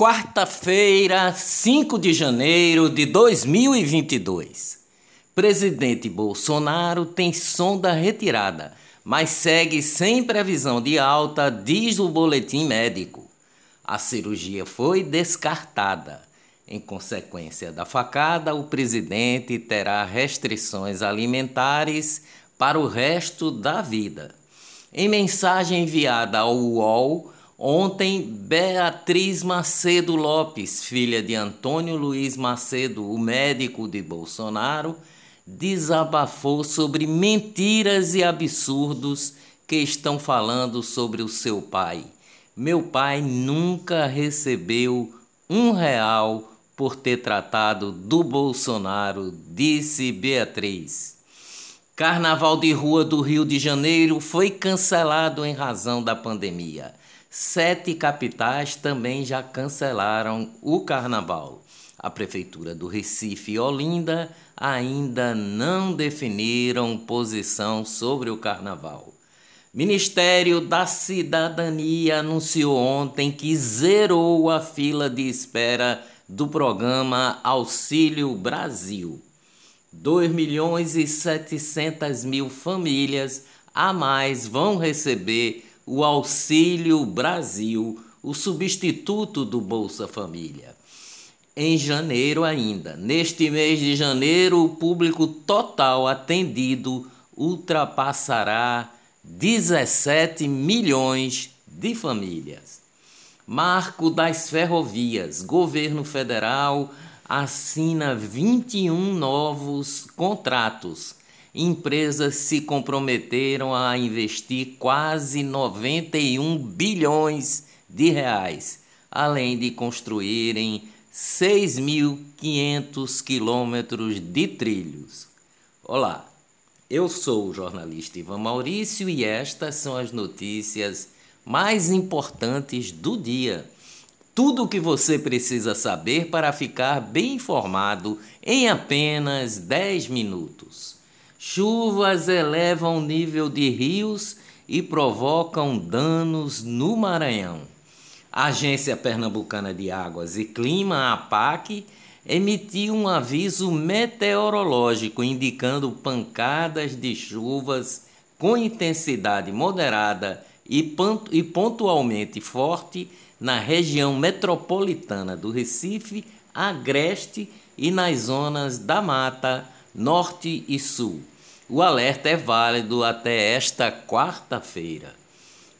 Quarta-feira, 5 de janeiro de 2022. Presidente Bolsonaro tem sonda retirada, mas segue sem previsão de alta, diz o boletim médico. A cirurgia foi descartada. Em consequência da facada, o presidente terá restrições alimentares para o resto da vida. Em mensagem enviada ao UOL, Ontem, Beatriz Macedo Lopes, filha de Antônio Luiz Macedo, o médico de Bolsonaro, desabafou sobre mentiras e absurdos que estão falando sobre o seu pai. Meu pai nunca recebeu um real por ter tratado do Bolsonaro, disse Beatriz. Carnaval de Rua do Rio de Janeiro foi cancelado em razão da pandemia. Sete capitais também já cancelaram o carnaval. A Prefeitura do Recife e Olinda ainda não definiram posição sobre o carnaval. Ministério da Cidadania anunciou ontem que zerou a fila de espera do programa Auxílio Brasil. 2 milhões e 700 mil famílias a mais vão receber o Auxílio Brasil, o substituto do Bolsa Família. Em janeiro ainda, neste mês de janeiro, o público total atendido ultrapassará 17 milhões de famílias. Marco das Ferrovias, governo federal assina 21 novos contratos empresas se comprometeram a investir quase 91 bilhões de reais, além de construírem 6.500 quilômetros de trilhos. Olá, eu sou o jornalista Ivan Maurício e estas são as notícias mais importantes do dia. Tudo o que você precisa saber para ficar bem informado em apenas 10 minutos. Chuvas elevam o nível de rios e provocam danos no Maranhão. A Agência Pernambucana de Águas e Clima, APAC, emitiu um aviso meteorológico indicando pancadas de chuvas com intensidade moderada e pontualmente forte na região metropolitana do Recife, Agreste e nas zonas da Mata Norte e Sul. O alerta é válido até esta quarta-feira.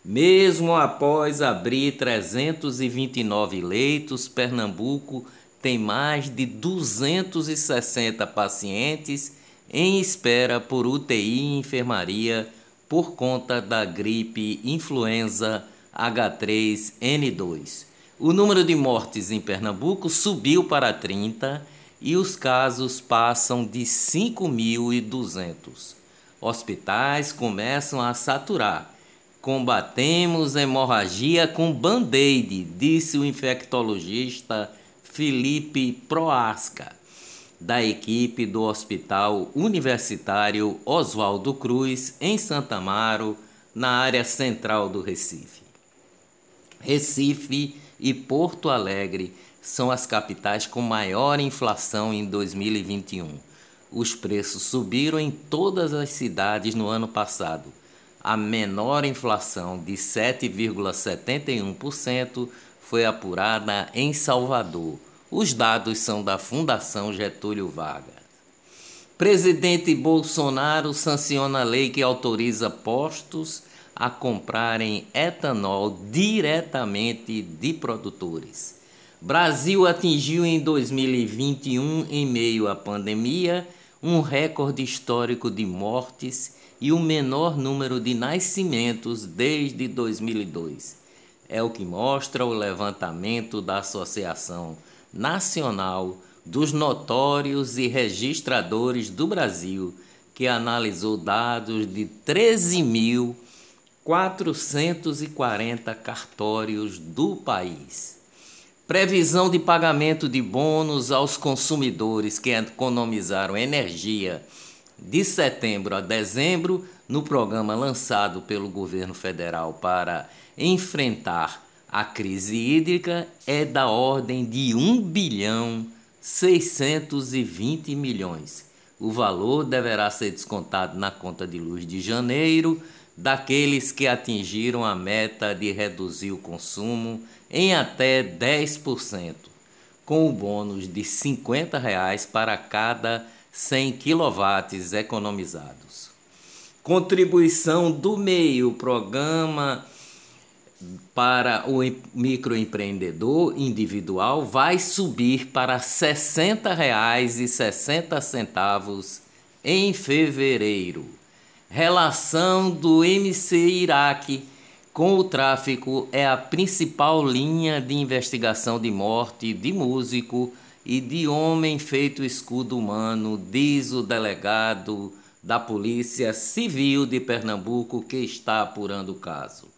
Mesmo após abrir 329 leitos, Pernambuco tem mais de 260 pacientes em espera por UTI e enfermaria por conta da gripe influenza H3N2. O número de mortes em Pernambuco subiu para 30 e os casos passam de 5.200. Hospitais começam a saturar. Combatemos hemorragia com band-aid, disse o infectologista Felipe Proasca, da equipe do Hospital Universitário Oswaldo Cruz, em Santa Amaro, na área central do Recife. Recife e Porto Alegre são as capitais com maior inflação em 2021. Os preços subiram em todas as cidades no ano passado. A menor inflação, de 7,71%, foi apurada em Salvador. Os dados são da Fundação Getúlio Vargas. Presidente Bolsonaro sanciona a lei que autoriza postos a comprarem etanol diretamente de produtores. Brasil atingiu em 2021, em meio à pandemia, um recorde histórico de mortes e o menor número de nascimentos desde 2002. É o que mostra o levantamento da Associação Nacional dos Notórios e Registradores do Brasil, que analisou dados de 13.440 cartórios do país. Previsão de pagamento de bônus aos consumidores que economizaram energia de setembro a dezembro no programa lançado pelo governo federal para enfrentar A crise hídrica é da ordem de 1 bilhão 620 milhões. O valor deverá ser descontado na conta de luz de janeiro daqueles que atingiram a meta de reduzir o consumo em até 10%, com o bônus de 50 reais para cada 100 kW economizados. Contribuição do meio, programa para o microempreendedor individual vai subir para R$ 60,60 em fevereiro. Relação do MC Iraque com o tráfico é a principal linha de investigação de morte de músico e de homem feito escudo humano, diz o delegado da Polícia Civil de Pernambuco que está apurando o caso.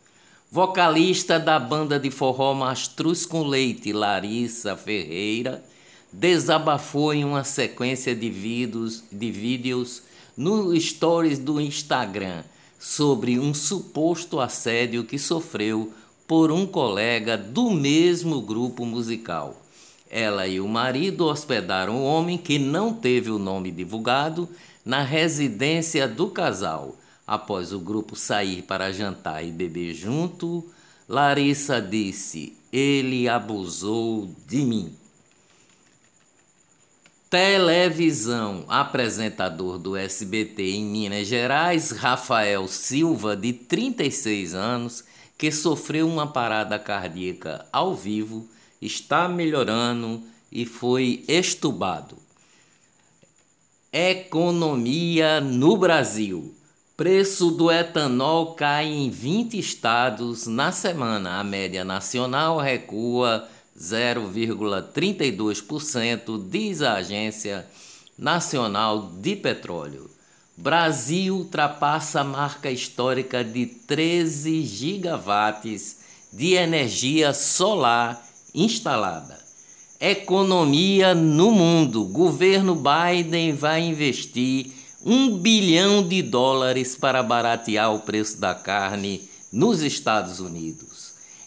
Vocalista da banda de forró Mastruz com Leite, Larissa Ferreira, desabafou em uma sequência de vídeos, de vídeos no stories do Instagram sobre um suposto assédio que sofreu por um colega do mesmo grupo musical. Ela e o marido hospedaram o homem que não teve o nome divulgado na residência do casal Após o grupo sair para jantar e beber junto, Larissa disse: Ele abusou de mim. Televisão. Apresentador do SBT em Minas Gerais, Rafael Silva, de 36 anos, que sofreu uma parada cardíaca ao vivo, está melhorando e foi estubado. Economia no Brasil. Preço do etanol cai em 20 estados na semana. A média nacional recua 0,32%, diz a Agência Nacional de Petróleo. Brasil ultrapassa a marca histórica de 13 gigawatts de energia solar instalada. Economia no mundo. Governo Biden vai investir um bilhão de dólares para baratear o preço da carne nos Estados Unidos.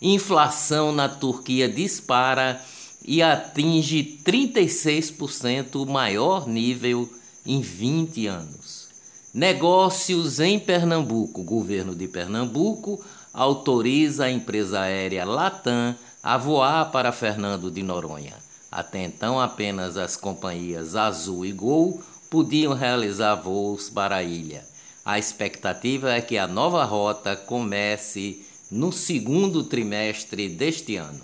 Inflação na Turquia dispara e atinge 36% o maior nível em 20 anos. Negócios em Pernambuco. O governo de Pernambuco autoriza a empresa aérea Latam a voar para Fernando de Noronha. Até então, apenas as companhias Azul e Gol podiam realizar voos para a ilha. A expectativa é que a nova rota comece no segundo trimestre deste ano.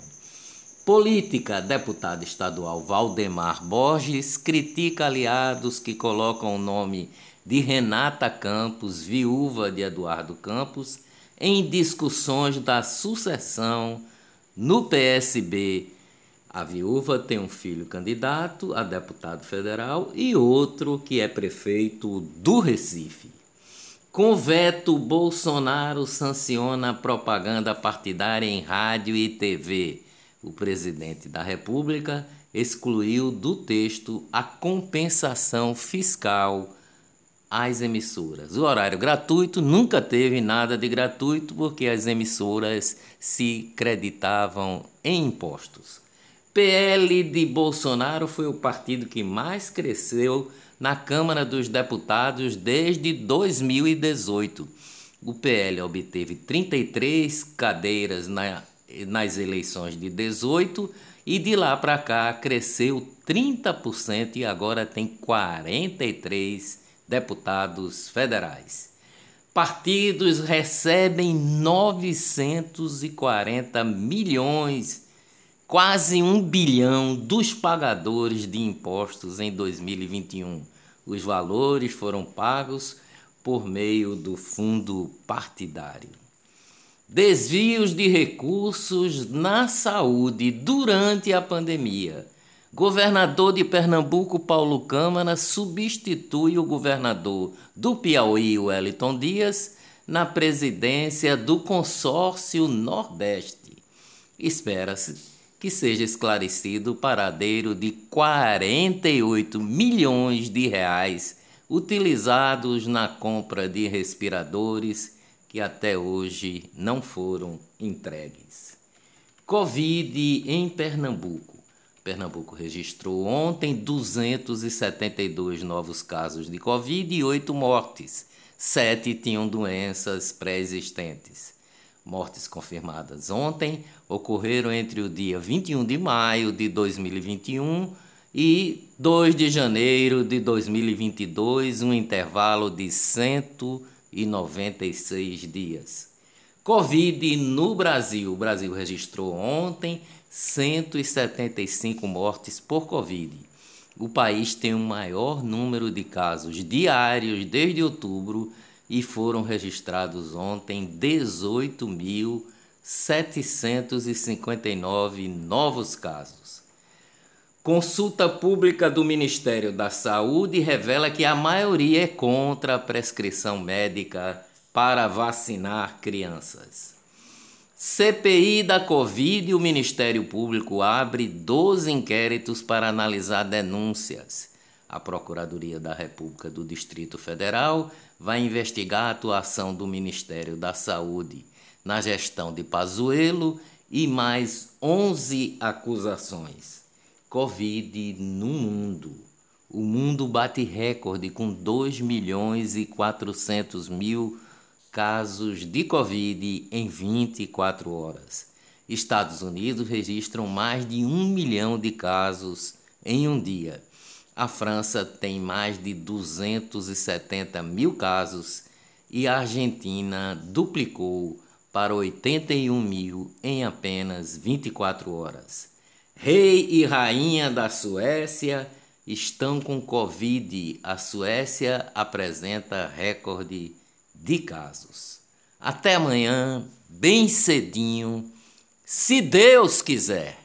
Política: deputado estadual Valdemar Borges critica aliados que colocam o nome de Renata Campos, viúva de Eduardo Campos, em discussões da sucessão no PSB a viúva tem um filho candidato a deputado federal e outro que é prefeito do Recife. Com veto, Bolsonaro sanciona propaganda partidária em rádio e TV. O presidente da República excluiu do texto a compensação fiscal às emissoras. O horário gratuito nunca teve nada de gratuito porque as emissoras se creditavam em impostos. PL de Bolsonaro foi o partido que mais cresceu na Câmara dos Deputados desde 2018. O PL obteve 33 cadeiras na, nas eleições de 18 e de lá para cá cresceu 30% e agora tem 43 deputados federais. Partidos recebem 940 milhões quase um bilhão dos pagadores de impostos em 2021. Os valores foram pagos por meio do fundo partidário. Desvios de recursos na saúde durante a pandemia. Governador de Pernambuco, Paulo Câmara, substitui o governador do Piauí, Wellington Dias, na presidência do Consórcio Nordeste. Espera-se que seja esclarecido o paradeiro de 48 milhões de reais utilizados na compra de respiradores que até hoje não foram entregues. Covid em Pernambuco. Pernambuco registrou ontem 272 novos casos de Covid e 8 mortes. Sete tinham doenças pré-existentes. Mortes confirmadas ontem ocorreram entre o dia 21 de maio de 2021 e 2 de janeiro de 2022, um intervalo de 196 dias. Covid no Brasil. O Brasil registrou ontem 175 mortes por Covid. O país tem o maior número de casos diários desde outubro e foram registrados ontem 18.759 novos casos. Consulta pública do Ministério da Saúde revela que a maioria é contra a prescrição médica para vacinar crianças. CPI da Covid o Ministério Público abre 12 inquéritos para analisar denúncias. A Procuradoria da República do Distrito Federal vai investigar a atuação do Ministério da Saúde na gestão de Pazuello e mais 11 acusações. Covid no mundo. O mundo bate recorde com 2 milhões e 400 mil casos de Covid em 24 horas. Estados Unidos registram mais de um milhão de casos em um dia. A França tem mais de 270 mil casos e a Argentina duplicou para 81 mil em apenas 24 horas. Rei e rainha da Suécia estão com Covid. A Suécia apresenta recorde de casos. Até amanhã, bem cedinho, se Deus quiser.